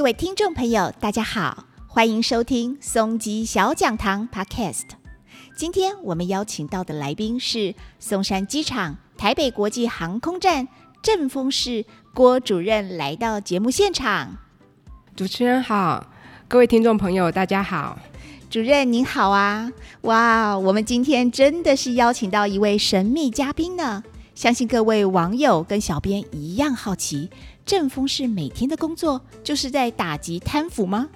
各位听众朋友，大家好，欢迎收听松鸡小讲堂 Podcast。今天我们邀请到的来宾是松山机场台北国际航空站正风室郭主任来到节目现场。主持人好，各位听众朋友，大家好。主任您好啊！哇，我们今天真的是邀请到一位神秘嘉宾呢。相信各位网友跟小编一样好奇，正风室每天的工作就是在打击贪腐吗？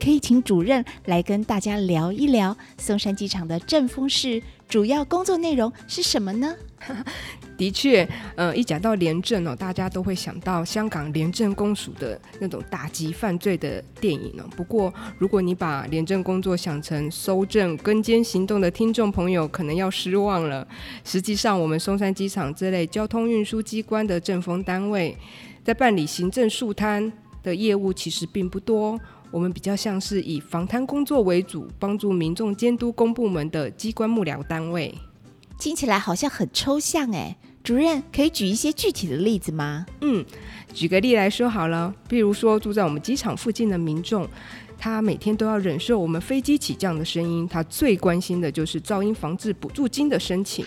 可以请主任来跟大家聊一聊松山机场的正风室主要工作内容是什么呢？的确，呃，一讲到廉政哦，大家都会想到香港廉政公署的那种打击犯罪的电影哦。不过，如果你把廉政工作想成搜证、跟监行动的听众朋友，可能要失望了。实际上，我们松山机场这类交通运输机关的政风单位，在办理行政肃摊的业务其实并不多。我们比较像是以防贪工作为主，帮助民众监督公部门的机关幕僚单位。听起来好像很抽象哎，主任可以举一些具体的例子吗？嗯，举个例来说好了，比如说住在我们机场附近的民众，他每天都要忍受我们飞机起降的声音，他最关心的就是噪音防治补助金的申请。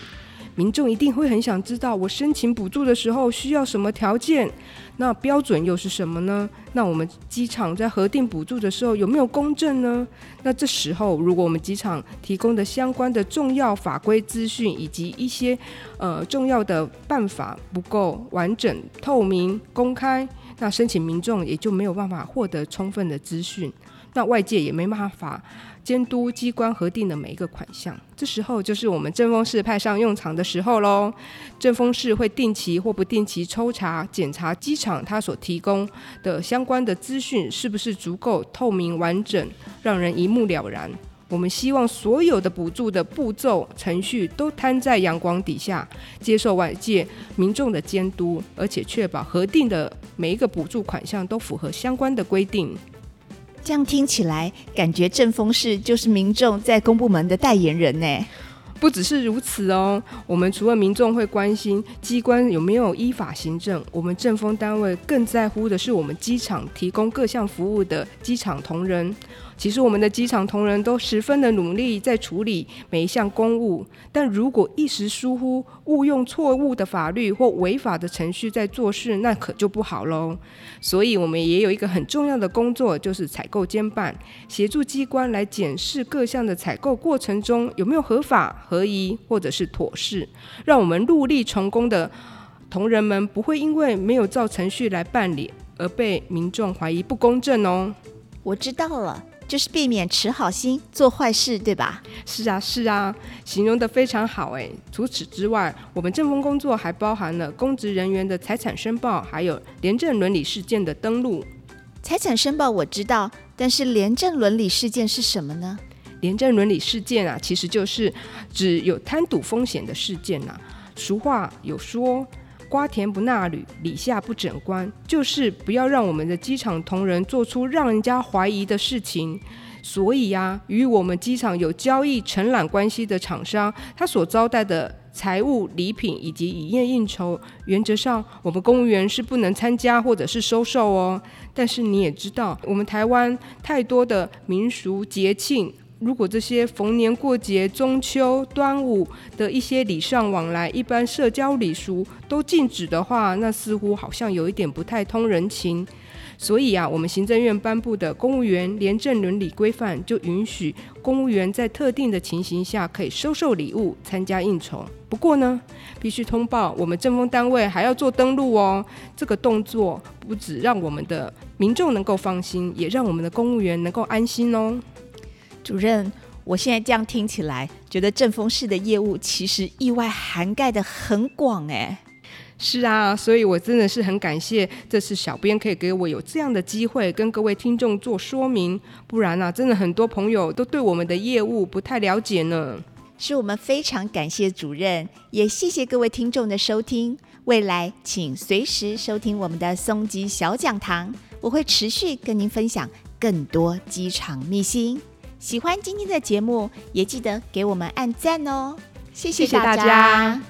民众一定会很想知道，我申请补助的时候需要什么条件？那标准又是什么呢？那我们机场在核定补助的时候有没有公正呢？那这时候，如果我们机场提供的相关的重要法规资讯以及一些呃重要的办法不够完整、透明、公开，那申请民众也就没有办法获得充分的资讯，那外界也没办法。监督机关核定的每一个款项，这时候就是我们正风室派上用场的时候喽。正风室会定期或不定期抽查检查机场它所提供的相关的资讯是不是足够透明完整，让人一目了然。我们希望所有的补助的步骤程序都摊在阳光底下，接受外界民众的监督，而且确保核定的每一个补助款项都符合相关的规定。这样听起来，感觉正风市就是民众在公部门的代言人呢。不只是如此哦，我们除了民众会关心机关有没有依法行政，我们政风单位更在乎的是我们机场提供各项服务的机场同仁。其实我们的机场同仁都十分的努力在处理每一项公务，但如果一时疏忽，误用错误的法律或违法的程序在做事，那可就不好喽。所以，我们也有一个很重要的工作，就是采购监办，协助机关来检视各项的采购过程中有没有合法、合宜或者是妥适，让我们陆力成功的同仁们不会因为没有照程序来办理而被民众怀疑不公正哦。我知道了。就是避免持好心做坏事，对吧？是啊，是啊，形容的非常好诶。除此之外，我们政风工作还包含了公职人员的财产申报，还有廉政伦理事件的登录。财产申报我知道，但是廉政伦理事件是什么呢？廉政伦理事件啊，其实就是指有贪赌风险的事件呐。俗话有说。瓜田不纳履，李下不整官，就是不要让我们的机场同仁做出让人家怀疑的事情。所以呀，与我们机场有交易承揽关系的厂商，他所招待的财务礼品以及以宴应酬，原则上我们公务员是不能参加或者是收受哦。但是你也知道，我们台湾太多的民俗节庆。如果这些逢年过节、中秋、端午的一些礼尚往来、一般社交礼俗都禁止的话，那似乎好像有一点不太通人情。所以啊，我们行政院颁布的公务员廉政伦理规范就允许公务员在特定的情形下可以收受礼物、参加应酬。不过呢，必须通报我们政风单位，还要做登录哦。这个动作不止让我们的民众能够放心，也让我们的公务员能够安心哦。主任，我现在这样听起来，觉得正风室的业务其实意外涵盖的很广哎。是啊，所以我真的是很感谢这次小编可以给我有这样的机会跟各位听众做说明，不然啊，真的很多朋友都对我们的业务不太了解呢。是我们非常感谢主任，也谢谢各位听众的收听。未来请随时收听我们的松吉小讲堂，我会持续跟您分享更多机场秘辛。喜欢今天的节目，也记得给我们按赞哦！谢谢大家。